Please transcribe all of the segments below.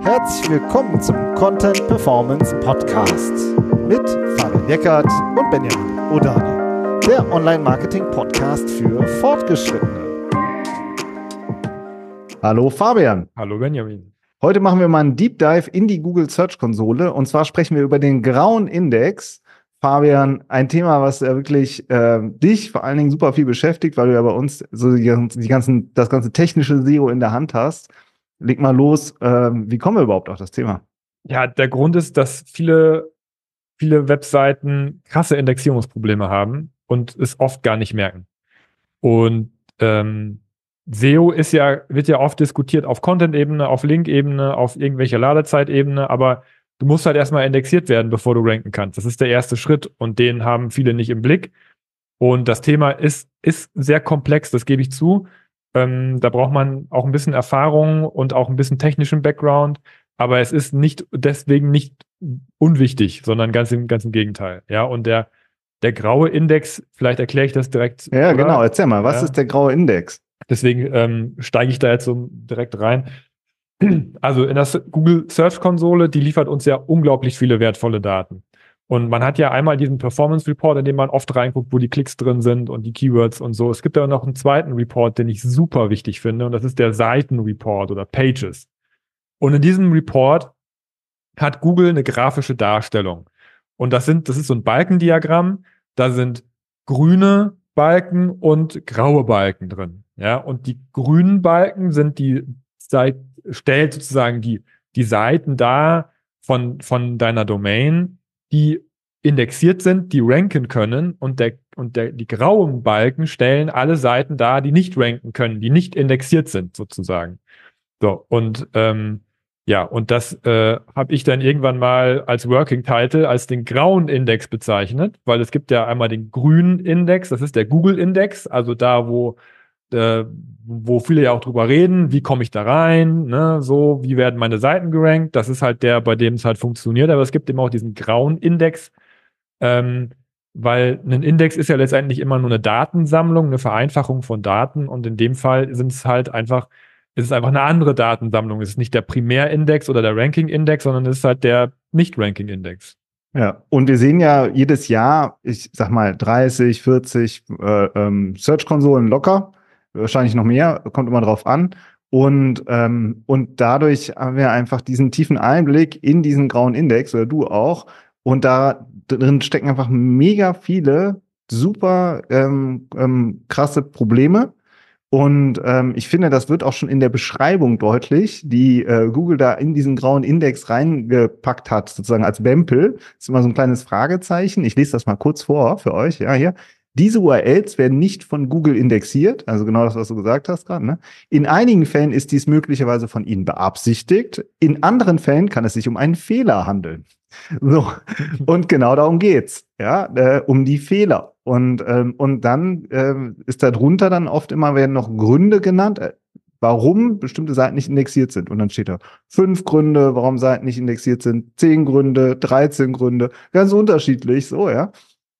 Herzlich willkommen zum Content Performance Podcast mit Fabian Eckert und Benjamin Odani, der Online-Marketing-Podcast für Fortgeschrittene. Hallo Fabian. Hallo Benjamin. Heute machen wir mal einen Deep Dive in die Google Search Konsole und zwar sprechen wir über den grauen Index. Fabian, ein Thema, was ja wirklich äh, dich vor allen Dingen super viel beschäftigt, weil du ja bei uns so die, die ganzen, das ganze technische SEO in der Hand hast. Leg mal los, äh, wie kommen wir überhaupt auf das Thema? Ja, der Grund ist, dass viele, viele Webseiten krasse Indexierungsprobleme haben und es oft gar nicht merken. Und ähm, SEO ist ja, wird ja oft diskutiert auf Content-Ebene, auf Link-Ebene, auf irgendwelcher Ladezeitebene, aber du musst halt erstmal indexiert werden, bevor du ranken kannst. Das ist der erste Schritt und den haben viele nicht im Blick. Und das Thema ist, ist sehr komplex, das gebe ich zu. Ähm, da braucht man auch ein bisschen Erfahrung und auch ein bisschen technischen Background, aber es ist nicht deswegen nicht unwichtig, sondern ganz im, ganz im Gegenteil. Ja, und der, der graue Index, vielleicht erkläre ich das direkt. Ja, oder? genau, erzähl mal, was ja. ist der graue Index? Deswegen ähm, steige ich da jetzt so direkt rein. Also in der Google Search Konsole, die liefert uns ja unglaublich viele wertvolle Daten. Und man hat ja einmal diesen Performance Report, in dem man oft reinguckt, wo die Klicks drin sind und die Keywords und so. Es gibt aber noch einen zweiten Report, den ich super wichtig finde, und das ist der Seitenreport oder Pages. Und in diesem Report hat Google eine grafische Darstellung. Und das sind, das ist so ein Balkendiagramm. Da sind grüne Balken und graue Balken drin. Ja, und die grünen Balken sind die, stellt sozusagen die, die Seiten da von, von deiner Domain, die indexiert sind, die ranken können und der, und der, die grauen Balken stellen alle Seiten dar, die nicht ranken können, die nicht indexiert sind, sozusagen. So, und ähm, ja, und das äh, habe ich dann irgendwann mal als Working Title als den grauen Index bezeichnet, weil es gibt ja einmal den grünen Index, das ist der Google Index, also da, wo äh, wo viele ja auch drüber reden, wie komme ich da rein, ne, so, wie werden meine Seiten gerankt, das ist halt der, bei dem es halt funktioniert, aber es gibt eben auch diesen grauen Index, ähm, weil ein Index ist ja letztendlich immer nur eine Datensammlung, eine Vereinfachung von Daten und in dem Fall sind es halt einfach es ist einfach eine andere Datensammlung. Es ist nicht der Primärindex oder der Ranking-Index, sondern es ist halt der Nicht-Ranking-Index. Ja, und wir sehen ja jedes Jahr, ich sag mal, 30, 40 äh, ähm, Search-Konsolen locker, wahrscheinlich noch mehr, kommt immer drauf an. Und, ähm, und dadurch haben wir einfach diesen tiefen Einblick in diesen grauen Index, oder du auch. Und da drin stecken einfach mega viele super ähm, ähm, krasse Probleme und ähm, ich finde, das wird auch schon in der Beschreibung deutlich, die äh, Google da in diesen grauen Index reingepackt hat, sozusagen als Bempel. Das ist immer so ein kleines Fragezeichen. Ich lese das mal kurz vor für euch. Ja, hier. Diese URLs werden nicht von Google indexiert, also genau das, was du gesagt hast gerade. Ne? In einigen Fällen ist dies möglicherweise von Ihnen beabsichtigt. In anderen Fällen kann es sich um einen Fehler handeln. So, und genau darum geht's, ja, äh, um die Fehler. Und, ähm, und dann ähm, ist da drunter dann oft immer werden noch Gründe genannt, äh, warum bestimmte Seiten nicht indexiert sind. Und dann steht da fünf Gründe, warum Seiten nicht indexiert sind, zehn Gründe, 13 Gründe, ganz unterschiedlich, so, ja.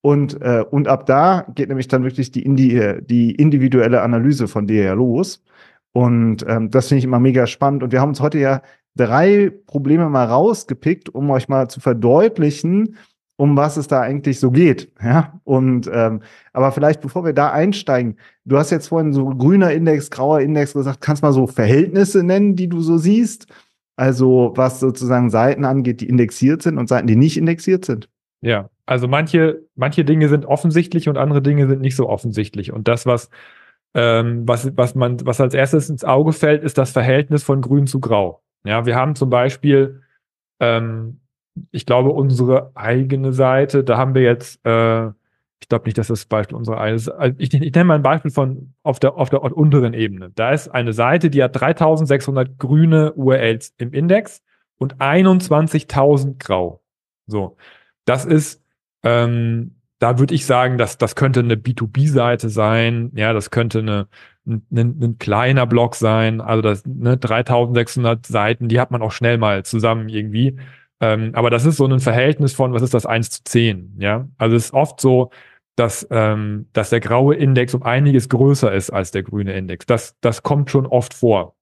Und, äh, und ab da geht nämlich dann wirklich die, Indi die individuelle Analyse von dir ja los. Und ähm, das finde ich immer mega spannend. Und wir haben uns heute ja drei Probleme mal rausgepickt, um euch mal zu verdeutlichen, um was es da eigentlich so geht. Ja, und ähm, aber vielleicht bevor wir da einsteigen, du hast jetzt vorhin so grüner Index, grauer Index gesagt, kannst mal so Verhältnisse nennen, die du so siehst. Also was sozusagen Seiten angeht, die indexiert sind und Seiten, die nicht indexiert sind. Ja, also manche, manche Dinge sind offensichtlich und andere Dinge sind nicht so offensichtlich. Und das, was, ähm, was, was man, was als erstes ins Auge fällt, ist das Verhältnis von grün zu grau. Ja, wir haben zum Beispiel ähm, ich glaube, unsere eigene Seite, da haben wir jetzt, äh, ich glaube nicht, dass das Beispiel unsere eigene ist. Also ich, ich nenne mal ein Beispiel von auf der, auf der unteren Ebene. Da ist eine Seite, die hat 3600 grüne URLs im Index und 21.000 grau. So. Das ist, ähm, da würde ich sagen, dass das könnte eine B2B-Seite sein. Ja, das könnte eine, ein, ein, kleiner Blog sein. Also das, ne, 3600 Seiten, die hat man auch schnell mal zusammen irgendwie. Ähm, aber das ist so ein Verhältnis von, was ist das, 1 zu 10, ja? Also es ist oft so, dass, ähm, dass der graue Index um einiges größer ist als der grüne Index. Das, das kommt schon oft vor.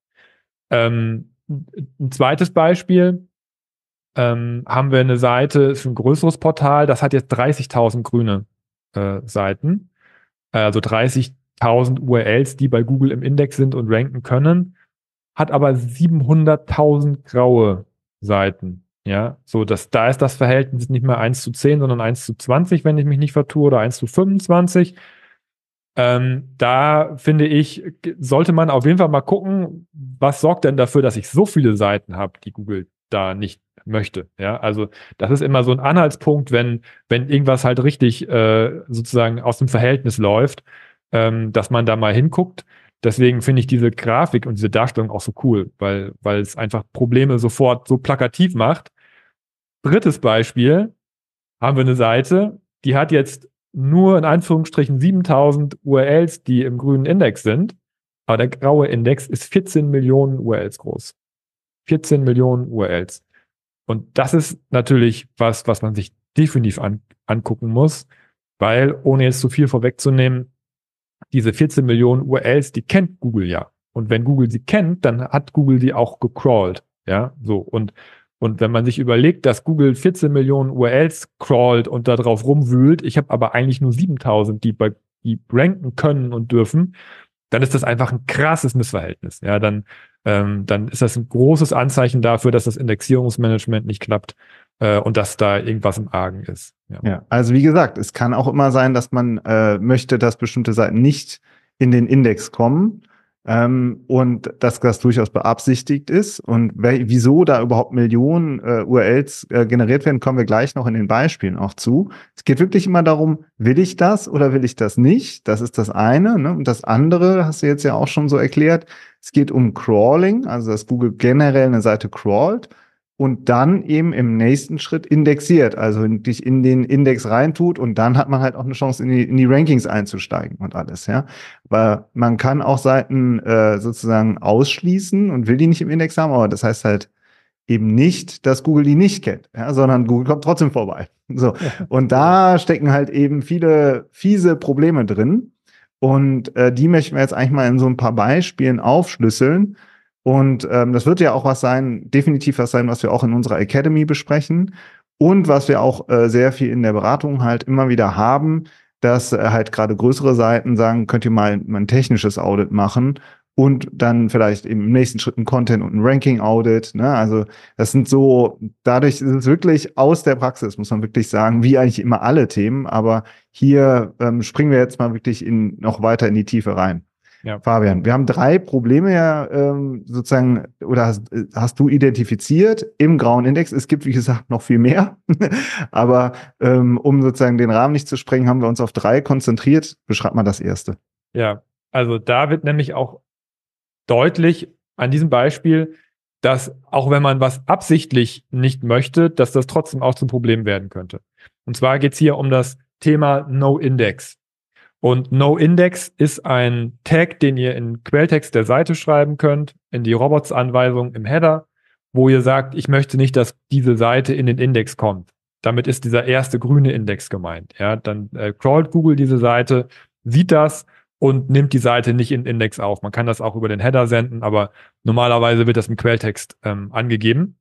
Ähm, ein zweites Beispiel, ähm, haben wir eine Seite, ist ein größeres Portal, das hat jetzt 30.000 grüne äh, Seiten, also 30.000 URLs, die bei Google im Index sind und ranken können, hat aber 700.000 graue Seiten. Ja, so dass da ist das Verhältnis nicht mehr 1 zu 10, sondern 1 zu 20, wenn ich mich nicht vertue, oder 1 zu 25. Ähm, da finde ich, sollte man auf jeden Fall mal gucken, was sorgt denn dafür, dass ich so viele Seiten habe, die Google da nicht möchte. Ja, also das ist immer so ein Anhaltspunkt, wenn, wenn irgendwas halt richtig äh, sozusagen aus dem Verhältnis läuft, ähm, dass man da mal hinguckt. Deswegen finde ich diese Grafik und diese Darstellung auch so cool, weil, weil es einfach Probleme sofort so plakativ macht. Drittes Beispiel haben wir eine Seite, die hat jetzt nur in Anführungsstrichen 7000 URLs, die im grünen Index sind, aber der graue Index ist 14 Millionen URLs groß. 14 Millionen URLs. Und das ist natürlich was, was man sich definitiv an, angucken muss, weil, ohne jetzt zu viel vorwegzunehmen, diese 14 Millionen URLs, die kennt Google ja. Und wenn Google sie kennt, dann hat Google die auch gecrawlt. Ja, so. Und, und wenn man sich überlegt, dass Google 14 Millionen URLs crawlt und da drauf rumwühlt, ich habe aber eigentlich nur 7000, die bei, die ranken können und dürfen, dann ist das einfach ein krasses Missverhältnis. Ja, dann, ähm, dann ist das ein großes Anzeichen dafür, dass das Indexierungsmanagement nicht klappt äh, und dass da irgendwas im Argen ist. Ja. ja. also wie gesagt, es kann auch immer sein, dass man äh, möchte, dass bestimmte Seiten nicht in den Index kommen ähm, und dass das durchaus beabsichtigt ist. Und wieso da überhaupt Millionen äh, URLs äh, generiert werden, kommen wir gleich noch in den Beispielen auch zu. Es geht wirklich immer darum, will ich das oder will ich das nicht? Das ist das eine. Ne? Und das andere hast du jetzt ja auch schon so erklärt. Es geht um Crawling, also dass Google generell eine Seite crawlt und dann eben im nächsten Schritt indexiert, also dich in den Index reintut und dann hat man halt auch eine Chance, in die, in die Rankings einzusteigen und alles, ja. Weil man kann auch Seiten äh, sozusagen ausschließen und will die nicht im Index haben, aber das heißt halt eben nicht, dass Google die nicht kennt, ja, sondern Google kommt trotzdem vorbei. So. Und da stecken halt eben viele fiese Probleme drin. Und äh, die möchten wir jetzt eigentlich mal in so ein paar Beispielen aufschlüsseln und ähm, das wird ja auch was sein, definitiv was sein, was wir auch in unserer Academy besprechen und was wir auch äh, sehr viel in der Beratung halt immer wieder haben, dass äh, halt gerade größere Seiten sagen, könnt ihr mal, mal ein technisches Audit machen und dann vielleicht im nächsten Schritt ein Content und ein Ranking-Audit. Ne? Also das sind so, dadurch ist es wirklich aus der Praxis, muss man wirklich sagen, wie eigentlich immer alle Themen. Aber hier ähm, springen wir jetzt mal wirklich in, noch weiter in die Tiefe rein. Ja. Fabian, wir haben drei Probleme ja ähm, sozusagen, oder hast, hast, du identifiziert im grauen Index. Es gibt, wie gesagt, noch viel mehr. Aber ähm, um sozusagen den Rahmen nicht zu sprengen, haben wir uns auf drei konzentriert. Beschreib mal das erste. Ja, also da wird nämlich auch deutlich an diesem Beispiel, dass auch wenn man was absichtlich nicht möchte, dass das trotzdem auch zum Problem werden könnte. Und zwar geht es hier um das Thema No Index. Und NoIndex ist ein Tag, den ihr in Quelltext der Seite schreiben könnt, in die Robots-Anweisung im Header, wo ihr sagt, ich möchte nicht, dass diese Seite in den Index kommt. Damit ist dieser erste grüne Index gemeint. Ja, dann äh, crawlt Google diese Seite, sieht das und nimmt die Seite nicht in Index auf. Man kann das auch über den Header senden, aber normalerweise wird das im Quelltext ähm, angegeben.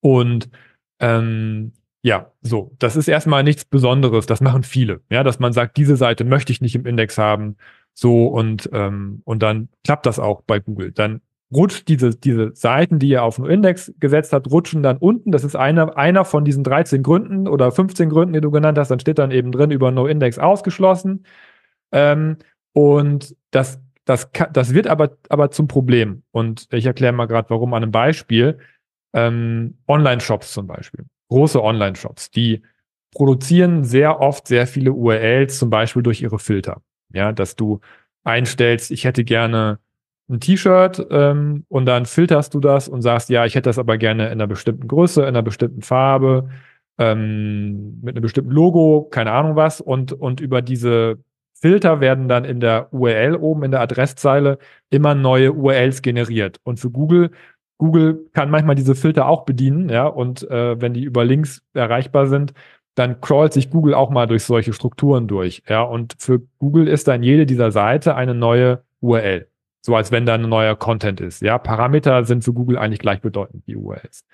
Und ähm, ja, so. Das ist erstmal nichts Besonderes. Das machen viele. Ja, dass man sagt, diese Seite möchte ich nicht im Index haben. So und, ähm, und dann klappt das auch bei Google. Dann rutscht diese, diese Seiten, die ihr auf den Index gesetzt habt, rutschen dann unten. Das ist einer, einer von diesen 13 Gründen oder 15 Gründen, die du genannt hast. Dann steht dann eben drin über No-Index ausgeschlossen. Ähm, und das, das, das wird aber, aber zum Problem. Und ich erkläre mal gerade, warum an einem Beispiel. Ähm, Online-Shops zum Beispiel große Online-Shops, die produzieren sehr oft sehr viele URLs, zum Beispiel durch ihre Filter. Ja, dass du einstellst, ich hätte gerne ein T-Shirt ähm, und dann filterst du das und sagst, ja, ich hätte das aber gerne in einer bestimmten Größe, in einer bestimmten Farbe, ähm, mit einem bestimmten Logo, keine Ahnung was. Und, und über diese Filter werden dann in der URL oben in der Adresszeile immer neue URLs generiert. Und für Google Google kann manchmal diese Filter auch bedienen, ja, und äh, wenn die über Links erreichbar sind, dann crawlt sich Google auch mal durch solche Strukturen durch, ja, und für Google ist dann jede dieser Seite eine neue URL. So als wenn da ein neuer Content ist. Ja, Parameter sind für Google eigentlich gleichbedeutend wie URLs.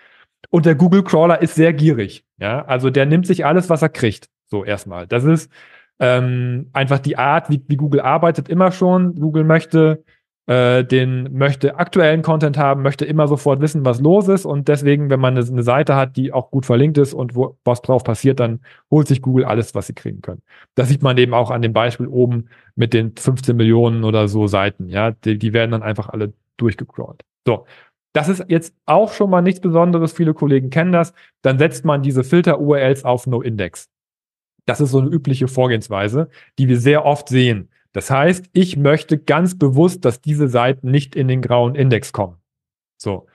Und der Google Crawler ist sehr gierig. Ja, also der nimmt sich alles, was er kriegt. So erstmal. Das ist ähm, einfach die Art, wie, wie Google arbeitet, immer schon. Google möchte äh, den möchte aktuellen Content haben, möchte immer sofort wissen, was los ist und deswegen, wenn man eine, Seite hat, die auch gut verlinkt ist und wo was drauf passiert, dann holt sich Google alles, was sie kriegen können. Das sieht man eben auch an dem Beispiel oben mit den 15 Millionen oder so Seiten. Ja, die, die werden dann einfach alle durchgecrawlt. So. Das ist jetzt auch schon mal nichts Besonderes. Viele Kollegen kennen das. Dann setzt man diese Filter-URLs auf No-Index. Das ist so eine übliche Vorgehensweise, die wir sehr oft sehen. Das heißt, ich möchte ganz bewusst, dass diese Seiten nicht in den grauen Index kommen. So.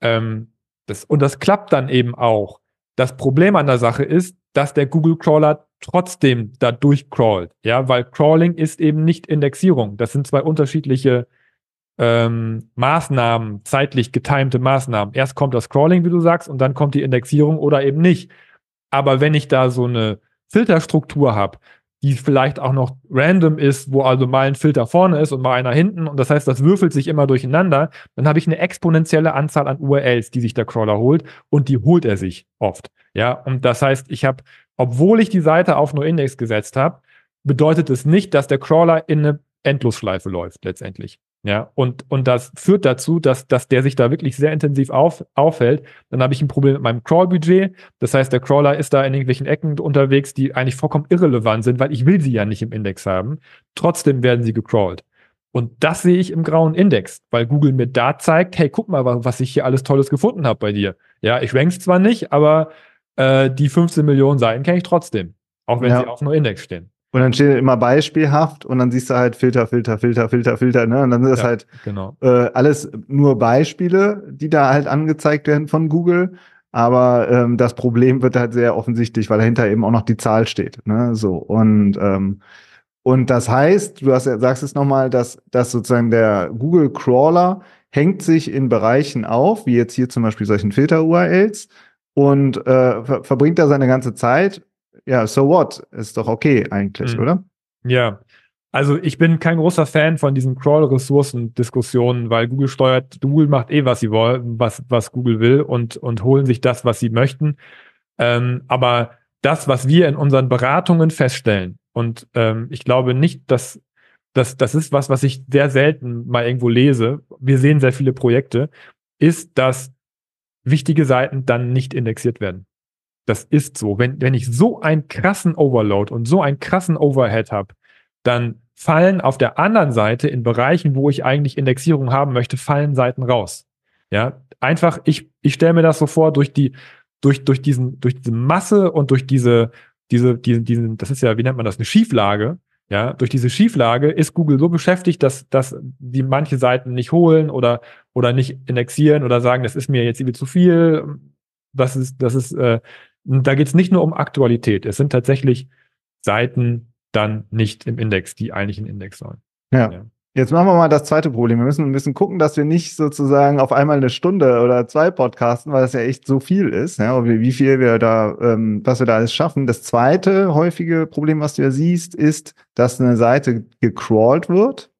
Ähm, das, und das klappt dann eben auch. Das Problem an der Sache ist, dass der Google Crawler trotzdem da durchcrawlt. Ja, weil Crawling ist eben nicht Indexierung. Das sind zwei unterschiedliche ähm, Maßnahmen, zeitlich getimte Maßnahmen. Erst kommt das Crawling, wie du sagst, und dann kommt die Indexierung oder eben nicht. Aber wenn ich da so eine Filterstruktur habe, die vielleicht auch noch random ist, wo also mal ein Filter vorne ist und mal einer hinten und das heißt, das würfelt sich immer durcheinander, dann habe ich eine exponentielle Anzahl an URLs, die sich der Crawler holt und die holt er sich oft. Ja, und das heißt, ich habe, obwohl ich die Seite auf NoIndex gesetzt habe, bedeutet es nicht, dass der Crawler in eine Endlosschleife läuft letztendlich. Ja, und, und das führt dazu, dass, dass der sich da wirklich sehr intensiv auf, aufhält. Dann habe ich ein Problem mit meinem Crawl-Budget. Das heißt, der Crawler ist da in irgendwelchen Ecken unterwegs, die eigentlich vollkommen irrelevant sind, weil ich will sie ja nicht im Index haben. Trotzdem werden sie gecrawlt. Und das sehe ich im grauen Index, weil Google mir da zeigt, hey, guck mal, was ich hier alles Tolles gefunden habe bei dir. Ja, ich rank's zwar nicht, aber äh, die 15 Millionen Seiten kenne ich trotzdem. Auch wenn ja. sie auf nur Index stehen. Und dann steht immer beispielhaft und dann siehst du halt Filter, Filter, Filter, Filter, Filter, ne? Und dann sind das ja, halt genau. äh, alles nur Beispiele, die da halt angezeigt werden von Google. Aber ähm, das Problem wird halt sehr offensichtlich, weil dahinter eben auch noch die Zahl steht. Ne? So. Und, ähm, und das heißt, du hast, sagst es nochmal, dass, dass sozusagen der Google Crawler hängt sich in Bereichen auf, wie jetzt hier zum Beispiel solchen Filter-URLs, und äh, ver verbringt da seine ganze Zeit ja, so what? Ist doch okay eigentlich, mhm. oder? Ja. Also ich bin kein großer Fan von diesen Crawl-Ressourcen-Diskussionen, weil Google steuert, Google macht eh, was sie wollen, was, was Google will und, und holen sich das, was sie möchten. Ähm, aber das, was wir in unseren Beratungen feststellen, und ähm, ich glaube nicht, dass das, das ist was, was ich sehr selten mal irgendwo lese. Wir sehen sehr viele Projekte, ist, dass wichtige Seiten dann nicht indexiert werden. Das ist so. Wenn, wenn ich so einen krassen Overload und so einen krassen Overhead habe, dann fallen auf der anderen Seite in Bereichen, wo ich eigentlich Indexierung haben möchte, fallen Seiten raus. Ja, einfach, ich, ich stelle mir das so vor, durch die, durch, durch diesen, durch diese Masse und durch diese, diese, diese, diesen, das ist ja, wie nennt man das, eine Schieflage. Ja, durch diese Schieflage ist Google so beschäftigt, dass, dass die manche Seiten nicht holen oder, oder nicht indexieren oder sagen, das ist mir jetzt irgendwie zu viel. Das ist, das ist, äh, da geht es nicht nur um Aktualität. Es sind tatsächlich Seiten dann nicht im Index, die eigentlich ein Index sollen. Ja. ja. Jetzt machen wir mal das zweite Problem. Wir müssen ein bisschen gucken, dass wir nicht sozusagen auf einmal eine Stunde oder zwei podcasten, weil das ja echt so viel ist, ja, wie viel wir da, ähm, was wir da alles schaffen. Das zweite häufige Problem, was du ja siehst, ist, dass eine Seite gecrawlt wird,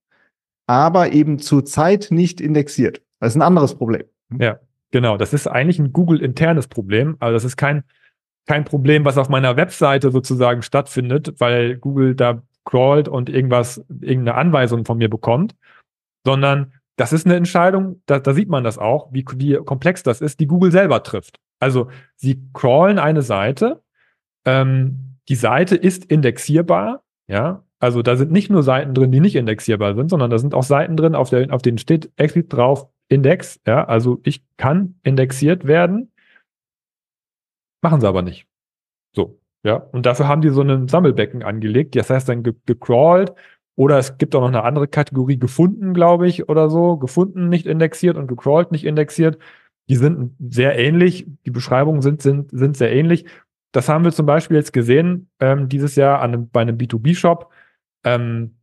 aber eben zurzeit nicht indexiert. Das ist ein anderes Problem. Ja, genau. Das ist eigentlich ein Google-internes Problem. Also das ist kein kein Problem, was auf meiner Webseite sozusagen stattfindet, weil Google da crawlt und irgendwas, irgendeine Anweisung von mir bekommt, sondern das ist eine Entscheidung, da, da sieht man das auch, wie, wie komplex das ist, die Google selber trifft. Also sie crawlen eine Seite, ähm, die Seite ist indexierbar, ja, also da sind nicht nur Seiten drin, die nicht indexierbar sind, sondern da sind auch Seiten drin, auf, der, auf denen steht explizit drauf Index, ja, also ich kann indexiert werden Machen sie aber nicht. So, ja. Und dafür haben die so ein Sammelbecken angelegt. Das heißt dann ge gecrawlt oder es gibt auch noch eine andere Kategorie gefunden, glaube ich, oder so. Gefunden nicht indexiert und gecrawlt nicht indexiert. Die sind sehr ähnlich. Die Beschreibungen sind, sind, sind sehr ähnlich. Das haben wir zum Beispiel jetzt gesehen, ähm, dieses Jahr an einem, bei einem B2B-Shop, ähm,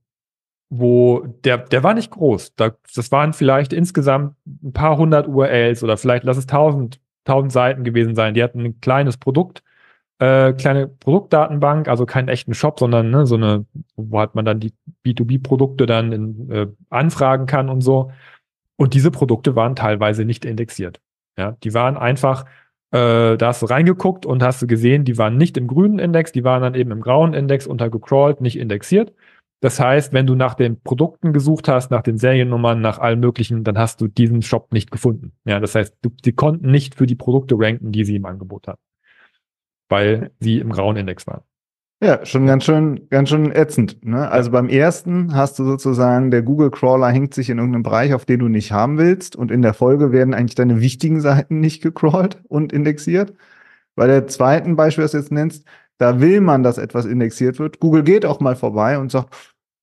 wo der, der war nicht groß. Da, das waren vielleicht insgesamt ein paar hundert URLs oder vielleicht lass es tausend 1000 Seiten gewesen sein. Die hatten ein kleines Produkt äh, kleine Produktdatenbank, also keinen echten Shop, sondern ne, so eine, wo hat man dann die B2B-Produkte dann in, äh, anfragen kann und so. Und diese Produkte waren teilweise nicht indexiert. Ja, die waren einfach, äh, da hast du reingeguckt und hast du gesehen, die waren nicht im grünen Index, die waren dann eben im grauen Index untergecrawlt, nicht indexiert. Das heißt, wenn du nach den Produkten gesucht hast, nach den Seriennummern, nach allem möglichen, dann hast du diesen Shop nicht gefunden. Ja, das heißt, du, sie konnten nicht für die Produkte ranken, die sie im Angebot hatten, weil sie im grauen Index waren. Ja, schon ganz schön, ganz schön ätzend. Ne? Also beim ersten hast du sozusagen, der Google Crawler hängt sich in irgendeinem Bereich, auf den du nicht haben willst, und in der Folge werden eigentlich deine wichtigen Seiten nicht gecrawlt und indexiert. Bei der zweiten Beispiel, das du jetzt nennst, da will man, dass etwas indexiert wird. Google geht auch mal vorbei und sagt,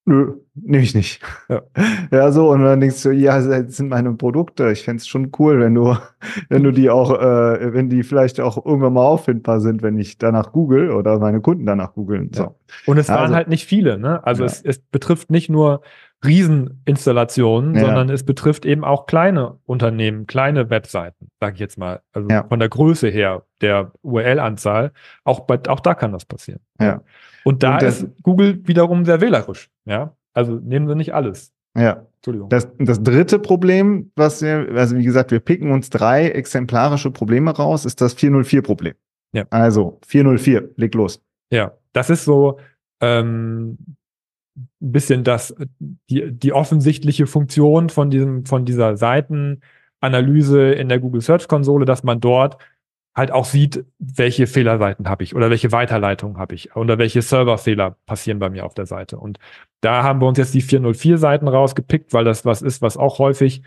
nö, nehme ich nicht. Ja. ja, so, und dann denkst du, ja, das sind meine Produkte. Ich fände es schon cool, wenn du, wenn du die auch, äh, wenn die vielleicht auch irgendwann mal auffindbar sind, wenn ich danach google oder meine Kunden danach googeln. So. Ja. Und es waren also, halt nicht viele, ne? Also ja. es, es betrifft nicht nur Rieseninstallationen, ja. sondern es betrifft eben auch kleine Unternehmen, kleine Webseiten, sage ich jetzt mal. Also ja. von der Größe her, der URL-Anzahl, auch, bei, auch da kann das passieren. Ja. Und da Und ist Google wiederum sehr wählerisch. Ja. Also nehmen Sie nicht alles. Ja. Entschuldigung. Das, das dritte Problem, was wir, also wie gesagt, wir picken uns drei exemplarische Probleme raus, ist das 404-Problem. Ja. Also 404, leg los. Ja, das ist so ähm, ein bisschen das, die, die offensichtliche Funktion von diesem, von dieser Seitenanalyse in der Google Search Konsole, dass man dort halt auch sieht, welche Fehlerseiten habe ich oder welche Weiterleitungen habe ich oder welche Serverfehler passieren bei mir auf der Seite. Und da haben wir uns jetzt die 404 Seiten rausgepickt, weil das was ist, was auch häufig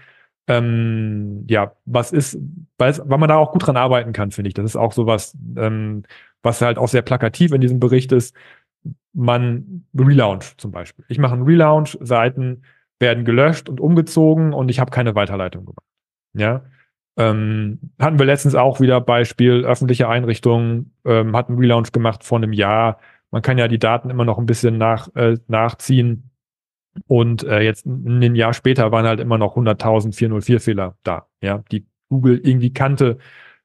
ähm, ja, was ist, weil, weil man da auch gut dran arbeiten kann, finde ich. Das ist auch so was, ähm, was halt auch sehr plakativ in diesem Bericht ist man Relaunch zum Beispiel. Ich mache einen Relaunch, Seiten werden gelöscht und umgezogen und ich habe keine Weiterleitung gemacht. Ja. Ähm, hatten wir letztens auch wieder Beispiel, öffentliche Einrichtungen ähm, hatten Relaunch gemacht vor einem Jahr. Man kann ja die Daten immer noch ein bisschen nach, äh, nachziehen. Und äh, jetzt ein Jahr später waren halt immer noch 100.000 404-Fehler da, ja, die Google irgendwie kannte,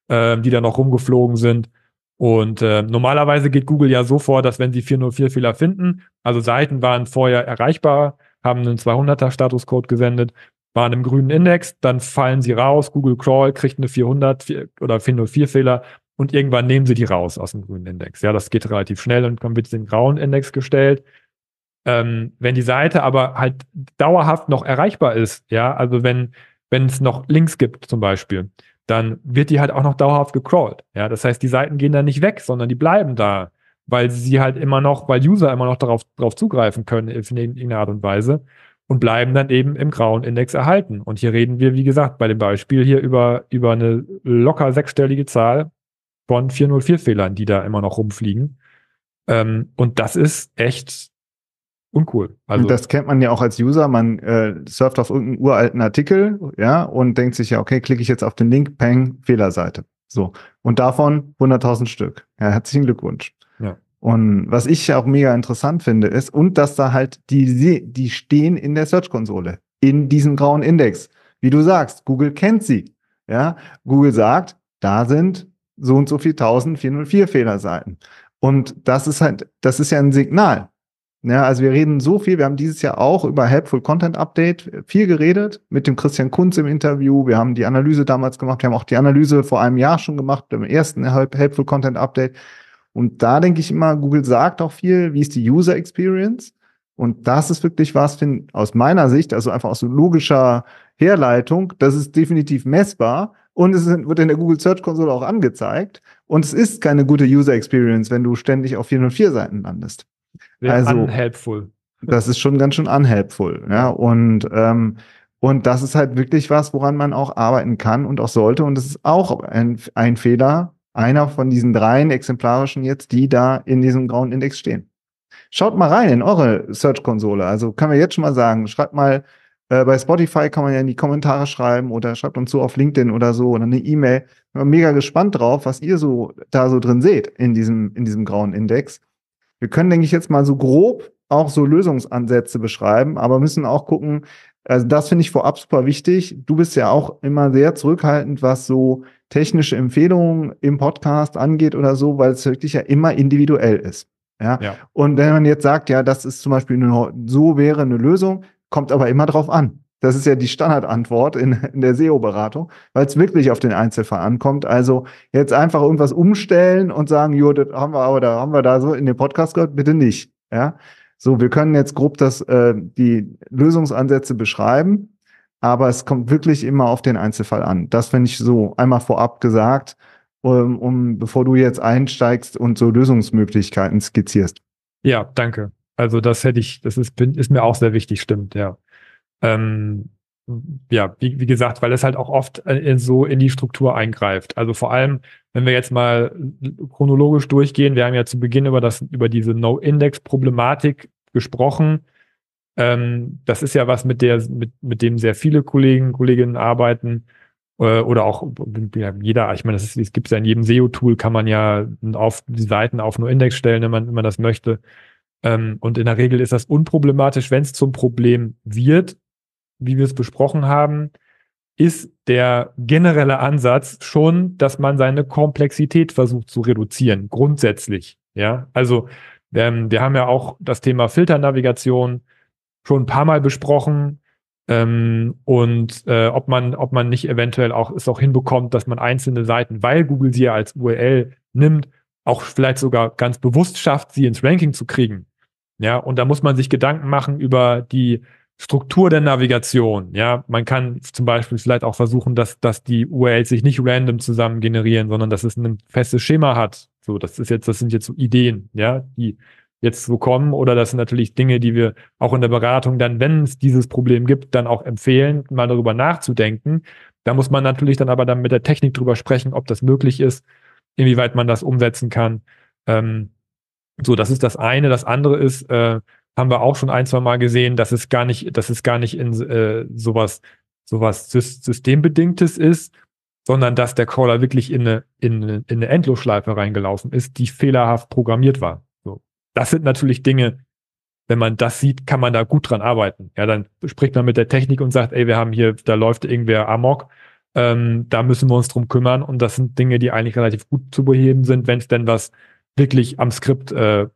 äh, die da noch rumgeflogen sind. Und äh, normalerweise geht Google ja so vor, dass wenn sie 404-Fehler finden, also Seiten waren vorher erreichbar, haben einen 200er Statuscode gesendet, waren im grünen Index, dann fallen sie raus, Google Crawl kriegt eine 400 oder 404-Fehler und irgendwann nehmen sie die raus aus dem grünen Index. Ja, das geht relativ schnell und dann wird in den grauen Index gestellt. Ähm, wenn die Seite aber halt dauerhaft noch erreichbar ist, ja, also wenn wenn es noch Links gibt zum Beispiel, dann wird die halt auch noch dauerhaft gecrawlt. Ja, das heißt, die Seiten gehen dann nicht weg, sondern die bleiben da, weil sie halt immer noch, weil User immer noch darauf, darauf zugreifen können in irgendeiner Art und Weise und bleiben dann eben im grauen Index erhalten. Und hier reden wir, wie gesagt, bei dem Beispiel hier über, über eine locker sechsstellige Zahl von 404-Fehlern, die da immer noch rumfliegen. Ähm, und das ist echt uncool. Also das kennt man ja auch als User. Man äh, surft auf irgendeinen uralten Artikel, ja, und denkt sich ja, okay, klicke ich jetzt auf den Link, peng, Fehlerseite. So. Und davon 100.000 Stück. Ja, herzlichen Glückwunsch. Ja. Und was ich auch mega interessant finde, ist, und dass da halt die, die stehen in der Search-Konsole, in diesem grauen Index. Wie du sagst, Google kennt sie. Ja, Google sagt, da sind so und so viel 1404 Fehlerseiten. Und das ist halt, das ist ja ein Signal. Ja, also wir reden so viel. Wir haben dieses Jahr auch über Helpful Content Update viel geredet mit dem Christian Kunz im Interview. Wir haben die Analyse damals gemacht. Wir haben auch die Analyse vor einem Jahr schon gemacht, im ersten Helpful Content Update. Und da denke ich immer, Google sagt auch viel, wie ist die User Experience? Und das ist wirklich was, find, aus meiner Sicht, also einfach aus logischer Herleitung, das ist definitiv messbar und es wird in der Google Search Konsole auch angezeigt. Und es ist keine gute User Experience, wenn du ständig auf 404 Seiten landest. Also, unhelpful. Das ist schon ganz schön unhelpful. Ja, und, ähm, und das ist halt wirklich was, woran man auch arbeiten kann und auch sollte. Und das ist auch ein, ein Fehler, einer von diesen dreien exemplarischen jetzt, die da in diesem grauen Index stehen. Schaut mal rein in eure Search-Konsole. Also können wir jetzt schon mal sagen, schreibt mal, äh, bei Spotify kann man ja in die Kommentare schreiben oder schreibt uns so auf LinkedIn oder so oder eine E-Mail. Ich bin mega gespannt drauf, was ihr so da so drin seht in diesem, in diesem grauen Index. Wir können, denke ich, jetzt mal so grob auch so Lösungsansätze beschreiben, aber müssen auch gucken, also das finde ich vorab super wichtig. Du bist ja auch immer sehr zurückhaltend, was so technische Empfehlungen im Podcast angeht oder so, weil es wirklich ja immer individuell ist. Ja? Ja. Und wenn man jetzt sagt, ja, das ist zum Beispiel eine, so wäre eine Lösung, kommt aber immer drauf an. Das ist ja die Standardantwort in, in der SEO-Beratung, weil es wirklich auf den Einzelfall ankommt. Also jetzt einfach irgendwas umstellen und sagen, jo, das haben wir aber da haben wir da so in dem Podcast gehört, bitte nicht. Ja, so wir können jetzt grob das äh, die Lösungsansätze beschreiben, aber es kommt wirklich immer auf den Einzelfall an. Das finde ich so einmal vorab gesagt, um, um bevor du jetzt einsteigst und so Lösungsmöglichkeiten skizzierst. Ja, danke. Also das hätte ich, das ist, bin, ist mir auch sehr wichtig, stimmt, ja. Ähm, ja, wie, wie gesagt, weil es halt auch oft in, so in die Struktur eingreift. Also vor allem, wenn wir jetzt mal chronologisch durchgehen, wir haben ja zu Beginn über das, über diese No-Index-Problematik gesprochen. Ähm, das ist ja was, mit der, mit, mit dem sehr viele Kollegen, Kolleginnen arbeiten äh, oder auch ja, jeder, ich meine, das gibt es ja in jedem SEO-Tool, kann man ja auf die Seiten auf nur Index stellen, wenn man, wenn man das möchte. Ähm, und in der Regel ist das unproblematisch, wenn es zum Problem wird, wie wir es besprochen haben, ist der generelle Ansatz schon, dass man seine Komplexität versucht zu reduzieren, grundsätzlich. Ja, also ähm, wir haben ja auch das Thema Filternavigation schon ein paar Mal besprochen. Ähm, und äh, ob man, ob man nicht eventuell auch es auch hinbekommt, dass man einzelne Seiten, weil Google sie ja als URL nimmt, auch vielleicht sogar ganz bewusst schafft, sie ins Ranking zu kriegen. Ja, und da muss man sich Gedanken machen über die Struktur der Navigation. Ja, man kann zum Beispiel vielleicht auch versuchen, dass, dass die URLs sich nicht random zusammen generieren, sondern dass es ein festes Schema hat. So, das ist jetzt, das sind jetzt so Ideen, ja, die jetzt so kommen oder das sind natürlich Dinge, die wir auch in der Beratung dann, wenn es dieses Problem gibt, dann auch empfehlen, mal darüber nachzudenken. Da muss man natürlich dann aber dann mit der Technik drüber sprechen, ob das möglich ist, inwieweit man das umsetzen kann. Ähm, so, das ist das eine. Das andere ist, äh, haben wir auch schon ein, zwei Mal gesehen, dass es gar nicht, dass es gar nicht in äh, sowas, sowas Systembedingtes ist, sondern dass der Crawler wirklich in eine, in, in eine Endlosschleife reingelaufen ist, die fehlerhaft programmiert war. So. Das sind natürlich Dinge, wenn man das sieht, kann man da gut dran arbeiten. Ja, dann spricht man mit der Technik und sagt, ey, wir haben hier, da läuft irgendwer amok, ähm, da müssen wir uns drum kümmern. Und das sind Dinge, die eigentlich relativ gut zu beheben sind, wenn es denn was wirklich am Skript äh,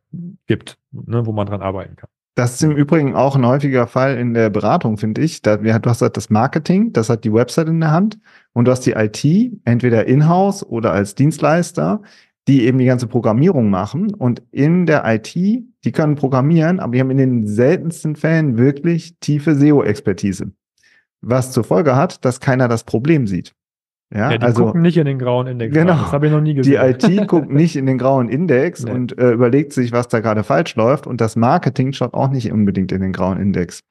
gibt, ne, wo man dran arbeiten kann. Das ist im Übrigen auch ein häufiger Fall in der Beratung, finde ich. Da, du hast halt das Marketing, das hat die Website in der Hand und du hast die IT, entweder in-house oder als Dienstleister, die eben die ganze Programmierung machen. Und in der IT, die können programmieren, aber die haben in den seltensten Fällen wirklich tiefe SEO-Expertise. Was zur Folge hat, dass keiner das Problem sieht. Ja, Ja, die also gucken nicht in den grauen Index. Genau. rein. Das habe ich noch nie die gesehen. IT guckt nicht in den grauen Index Nee. und äh, überlegt sich, was da gerade falsch läuft. Und das Marketing schaut auch nicht unbedingt in den grauen Index.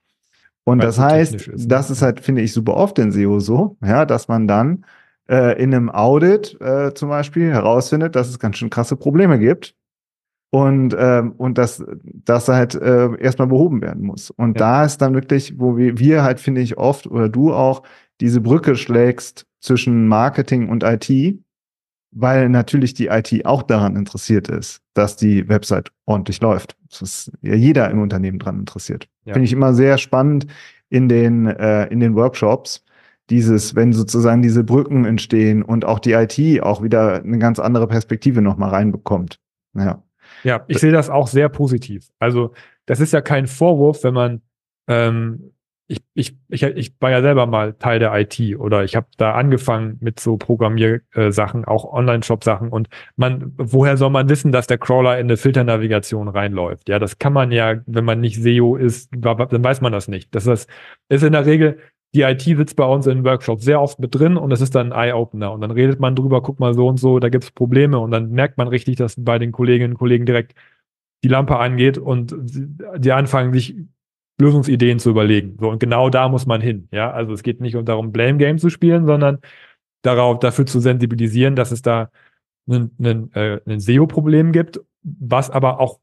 Und Weil das heißt, ist, ne? das ist halt, finde ich, super oft in SEO so, ja, dass man dann äh, in einem Audit äh, zum Beispiel herausfindet, dass es ganz schön krasse Probleme gibt. Und, ähm, und dass das halt äh, erstmal behoben werden muss. Und Ja. da ist dann wirklich, wo wir, wir halt, finde ich, oft oder du auch diese Brücke schlägst zwischen Marketing und IT, weil natürlich die IT auch daran interessiert ist, dass die Website ordentlich läuft. Das ist ja jeder im Unternehmen daran interessiert. Ja. Finde ich immer sehr spannend in den, äh, in den Workshops, dieses, wenn sozusagen diese Brücken entstehen und auch die IT auch wieder eine ganz andere Perspektive nochmal reinbekommt. Ja. Ja, ich sehe das auch sehr positiv. Also, das ist ja kein Vorwurf, wenn man, ähm, ich, ich, ich, ich war ja selber mal Teil der IT oder ich habe da angefangen mit so Programmiersachen, auch Online-Shop-Sachen und man, woher soll man wissen, dass der Crawler in eine Filternavigation reinläuft? Ja, das kann man ja, wenn man nicht SEO ist, dann weiß man das nicht. Das ist, ist in der Regel, die IT sitzt bei uns in Workshops sehr oft mit drin und es ist dann ein Eye-Opener. Und dann redet man drüber, guck mal so und so, da gibt es Probleme und dann merkt man richtig, dass bei den Kolleginnen und Kollegen direkt die Lampe angeht und die anfangen, sich Lösungsideen zu überlegen. So, und genau da muss man hin. Ja, also es geht nicht um darum, Blame Game zu spielen, sondern darauf, dafür zu sensibilisieren, dass es da ein, ein, äh, ein SEO-Problem gibt, was aber auch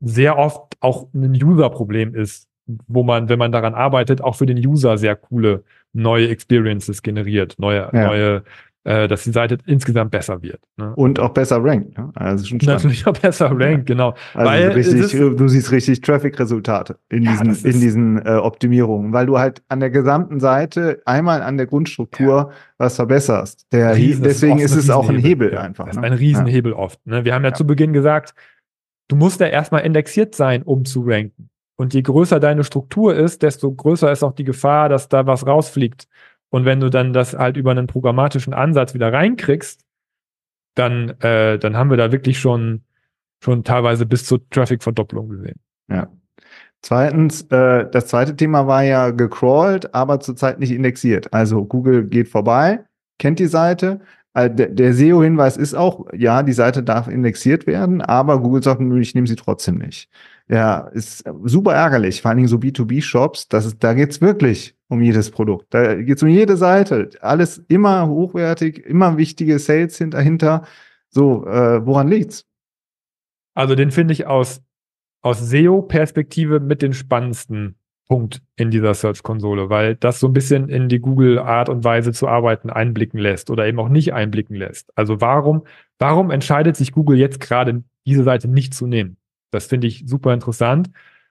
sehr oft auch ein User-Problem ist, wo man, wenn man daran arbeitet, auch für den User sehr coole neue Experiences generiert, neue, Ja. neue äh, dass die Seite insgesamt besser wird. Ne? Und auch besser rankt. Ne? Also schon Natürlich auch besser rankt, genau. Also Weil richtig, ist- du siehst richtig Traffic-Resultate in Ja, diesen, in ist- diesen äh, Optimierungen, weil du halt an der gesamten Seite einmal an der Grundstruktur was verbesserst. Der, Riesen- deswegen oft ist es auch ein Hebel Ja, einfach. Das ist ne? ein Riesenhebel oft. Ne? Wir haben ja, Ja. zu Beginn gesagt, du musst ja erstmal indexiert sein, um zu ranken. Und je größer deine Struktur ist, desto größer ist auch die Gefahr, dass da was rausfliegt. Und wenn du dann das halt über einen programmatischen Ansatz wieder reinkriegst, dann, äh, dann haben wir da wirklich schon, schon teilweise bis zur Traffic-Verdopplung gesehen. Ja. Zweitens, äh, das zweite Thema war ja gecrawlt, aber zurzeit nicht indexiert. Also Google geht vorbei, kennt die Seite. Äh, der der SEO-Hinweis ist auch, ja, die Seite darf indexiert werden, aber Google sagt, ich nehme sie trotzdem nicht. Ja, ist super ärgerlich, vor allen Dingen so B2B-Shops, das ist, da geht's wirklich um jedes Produkt. Da geht's um jede Seite. Alles immer hochwertig, immer wichtige Sales hin- dahinter. So, äh, woran liegt's? Also den finde ich aus, aus SEO-Perspektive mit den spannendsten Punkt in dieser Search-Konsole, weil das so ein bisschen in die Google-Art und Weise zu arbeiten einblicken lässt oder eben auch nicht einblicken lässt. Also warum, warum entscheidet sich Google jetzt gerade, diese Seite nicht zu nehmen? Das finde ich super interessant,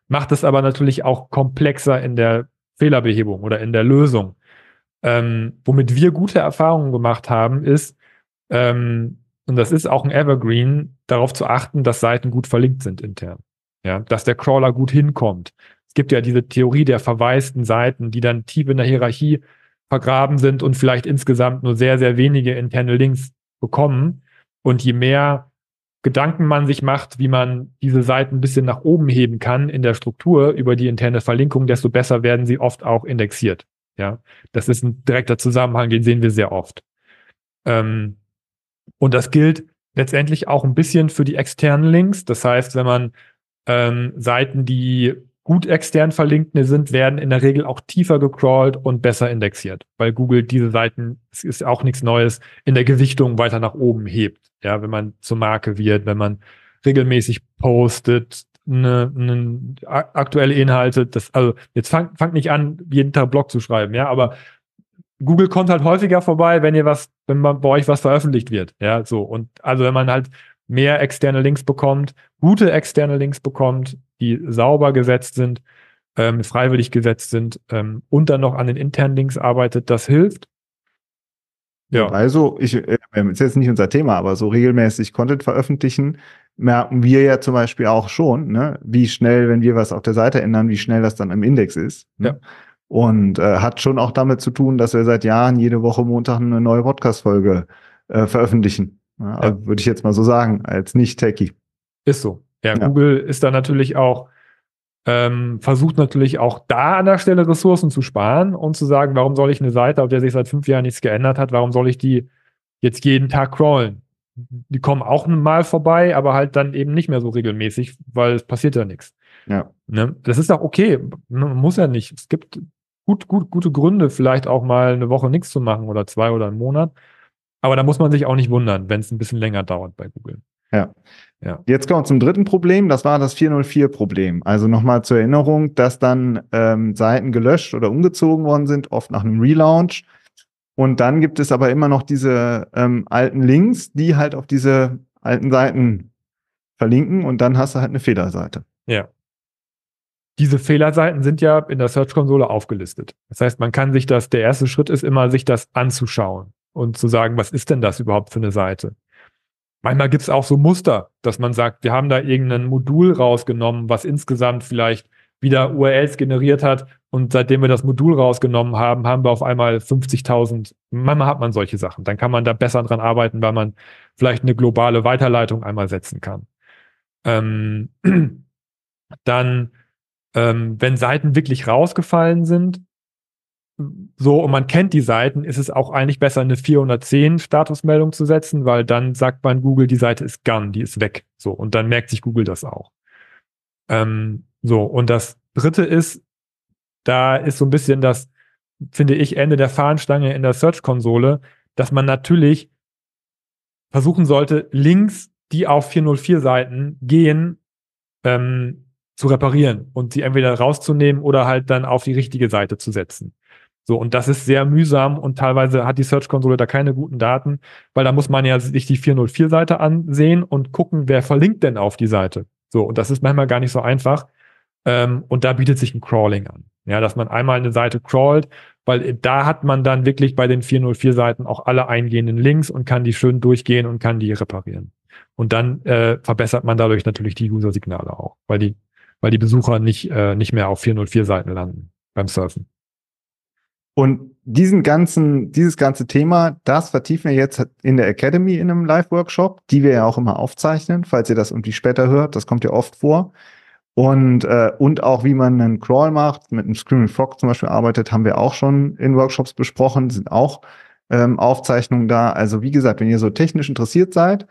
macht es aber natürlich auch komplexer in der Fehlerbehebung oder in der Lösung. Ähm, womit wir gute Erfahrungen gemacht haben, ist, ähm, und das ist auch ein Evergreen, darauf zu achten, dass Seiten gut verlinkt sind intern. Ja, dass der Crawler gut hinkommt. Es gibt ja diese Theorie der verwaisten Seiten, die dann tief in der Hierarchie vergraben sind und vielleicht insgesamt nur sehr, sehr wenige interne Links bekommen. Und je mehr Gedanken man sich macht, wie man diese Seiten ein bisschen nach oben heben kann in der Struktur über die interne Verlinkung, desto besser werden sie oft auch indexiert. Ja, das ist ein direkter Zusammenhang, den sehen wir sehr oft. Ähm, und das gilt letztendlich auch ein bisschen für die externen Links. Das heißt, wenn man ähm, Seiten, die gut extern verlinkt sind, werden in der Regel auch tiefer gecrawlt und besser indexiert, weil Google diese Seiten, es ist auch nichts Neues, in der Gewichtung weiter nach oben hebt. Ja, wenn man zur Marke wird, wenn man regelmäßig postet, eine, eine aktuelle Inhalte, das, also jetzt fangt fangt nicht an, jeden Tag Blog zu schreiben, ja, aber Google kommt halt häufiger vorbei, wenn ihr was, wenn man bei euch was veröffentlicht wird. Ja, so. Und also wenn man halt mehr externe Links bekommt, gute externe Links bekommt, die sauber gesetzt sind, ähm, freiwillig gesetzt sind ähm, und dann noch an den internen Links arbeitet, das hilft. Ja. Also, ich, äh, ist jetzt nicht unser Thema, aber so regelmäßig Content veröffentlichen, merken wir ja zum Beispiel auch schon, ne, wie schnell, wenn wir was auf der Seite ändern, wie schnell das dann im Index ist. Ne? Ja. Und äh, hat schon auch damit zu tun, dass wir seit Jahren jede Woche Montag eine neue Podcast-Folge äh, veröffentlichen. Ja, Ja. Würde ich jetzt mal so sagen, als Nicht-Techie. Ist so. Ja, Ja. Google ist da natürlich auch, ähm, versucht natürlich auch da an der Stelle Ressourcen zu sparen und zu sagen, warum soll ich eine Seite, auf der sich seit fünf Jahren nichts geändert hat, warum soll ich die jetzt jeden Tag crawlen? Die kommen auch mal vorbei, aber halt dann eben nicht mehr so regelmäßig, weil es passiert ja nichts. Ja. Ne? Das ist auch okay. Man muss ja nicht. Es gibt gut, gut, gute Gründe, vielleicht auch mal eine Woche nichts zu machen oder zwei oder einen Monat. Aber da muss man sich auch nicht wundern, wenn es ein bisschen länger dauert bei Google. Jetzt kommen wir zum dritten Problem, das war das 404-Problem. Also nochmal zur Erinnerung, dass dann ähm, Seiten gelöscht oder umgezogen worden sind, oft nach einem Relaunch. Und dann gibt es aber immer noch diese ähm, alten Links, die halt auf diese alten Seiten verlinken und dann hast du halt eine Fehlerseite. Ja. Diese Fehlerseiten sind ja in der Search-Konsole aufgelistet. Das heißt, man kann sich das, der erste Schritt ist immer, sich das anzuschauen und zu sagen, was ist denn das überhaupt für eine Seite? Manchmal gibt es auch so Muster, dass man sagt, wir haben da irgendein Modul rausgenommen, was insgesamt vielleicht wieder URLs generiert hat und seitdem wir das Modul rausgenommen haben, haben wir auf einmal 50.000. Manchmal hat man solche Sachen. Dann kann man da besser dran arbeiten, weil man vielleicht eine globale Weiterleitung einmal setzen kann. Ähm, dann, ähm, wenn Seiten wirklich rausgefallen sind, so und man kennt die Seiten, ist es auch eigentlich besser, eine 410 Statusmeldung zu setzen, weil dann sagt man Google, die Seite ist gone, die ist weg. So, und dann merkt sich Google das auch. Ähm, so, und das dritte ist, da ist so ein bisschen das, finde ich, Ende der Fahnenstange in der Search-Konsole, dass man natürlich versuchen sollte, Links, die auf 404-Seiten gehen, ähm, zu reparieren und sie entweder rauszunehmen oder halt dann auf die richtige Seite zu setzen. So, und das ist sehr mühsam und teilweise hat die Search-Konsole da keine guten Daten, weil da muss man ja sich die 404-Seite ansehen und gucken, wer verlinkt denn auf die Seite. So, und das ist manchmal gar nicht so einfach. Ähm, und da bietet sich ein Crawling an. Ja, dass man einmal eine Seite crawlt, weil da hat man dann wirklich bei den 404-Seiten auch alle eingehenden Links und kann die schön durchgehen und kann die reparieren. Und dann äh, verbessert man dadurch natürlich die User-Signale auch, weil die, weil die Besucher nicht, äh, nicht mehr auf 404-Seiten landen beim Surfen. Und diesen ganzen, dieses ganze Thema, das vertiefen wir jetzt in der Academy in einem Live-Workshop, die wir ja auch immer aufzeichnen, falls ihr das irgendwie später hört. Das kommt ja oft vor. Und, äh, und auch wie man einen Crawl macht, mit einem Screaming Frog zum Beispiel arbeitet, haben wir auch schon in Workshops besprochen, sind auch ähm, Aufzeichnungen da. Also wie gesagt, wenn ihr so technisch interessiert seid,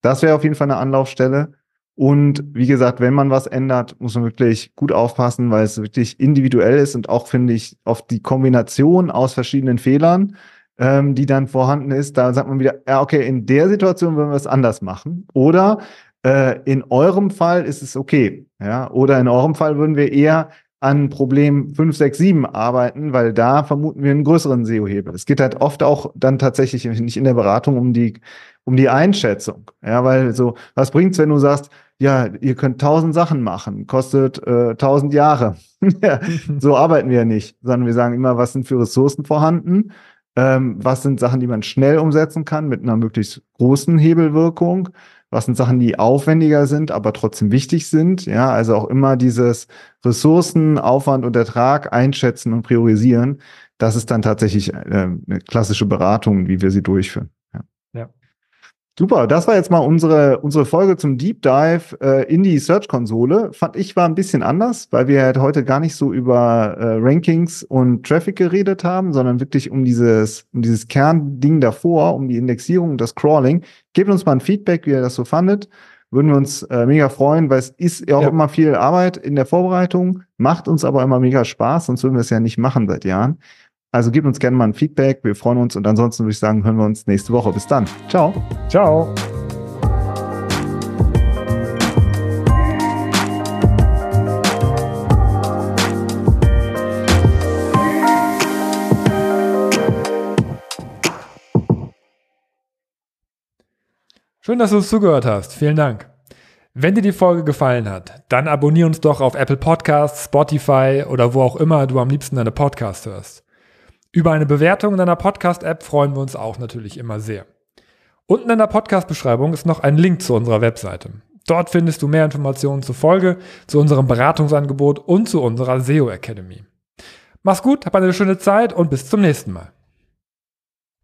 das wäre auf jeden Fall eine Anlaufstelle. Und wie gesagt, wenn man was ändert, muss man wirklich gut aufpassen, weil es wirklich individuell ist und auch, finde ich, auf die Kombination aus verschiedenen Fehlern, ähm, die dann vorhanden ist, da sagt man wieder, ja, okay, in der Situation würden wir es anders machen. Oder äh, in eurem Fall ist es okay. Ja? Oder in eurem Fall würden wir eher an Problem 5, 6, 7 arbeiten, weil da vermuten wir einen größeren SEO-Hebel. Es geht halt oft auch dann tatsächlich nicht in der Beratung um die, um die Einschätzung. Ja, weil so, was bringt's, wenn du sagst, ja, ihr könnt tausend Sachen machen, kostet äh, tausend Jahre. ja, so arbeiten wir ja nicht, sondern wir sagen immer, was sind für Ressourcen vorhanden, ähm, was sind Sachen, die man schnell umsetzen kann mit einer möglichst großen Hebelwirkung, was sind Sachen, die aufwendiger sind, aber trotzdem wichtig sind. Ja, also auch immer dieses Ressourcen, Aufwand und Ertrag einschätzen und priorisieren. Das ist dann tatsächlich äh, eine klassische Beratung, wie wir sie durchführen. Super, das war jetzt mal unsere, unsere Folge zum Deep Dive äh, in die Search-Konsole. Fand ich war ein bisschen anders, weil wir halt heute gar nicht so über äh, Rankings und Traffic geredet haben, sondern wirklich um dieses, um dieses Kernding davor, um die Indexierung und das Crawling. Gebt uns mal ein Feedback, wie ihr das so fandet. Würden wir uns äh, mega freuen, weil es ist ja auch ja. immer viel Arbeit in der Vorbereitung, macht uns aber immer mega Spaß, sonst würden wir es ja nicht machen seit Jahren. Also gebt uns gerne mal ein Feedback. Wir freuen uns und ansonsten würde ich sagen, hören wir uns nächste Woche. Bis dann. Ciao. Ciao. Schön, dass du uns zugehört hast. Vielen Dank. Wenn dir die Folge gefallen hat, dann abonniere uns doch auf Apple Podcasts, Spotify oder wo auch immer du am liebsten deine Podcasts hörst. Über eine Bewertung in deiner Podcast-App freuen wir uns auch natürlich immer sehr. Unten in der Podcast-Beschreibung ist noch ein Link zu unserer Webseite. Dort findest du mehr Informationen zur Folge, zu unserem Beratungsangebot und zu unserer SEO Academy. Mach's gut, hab eine schöne Zeit und bis zum nächsten Mal.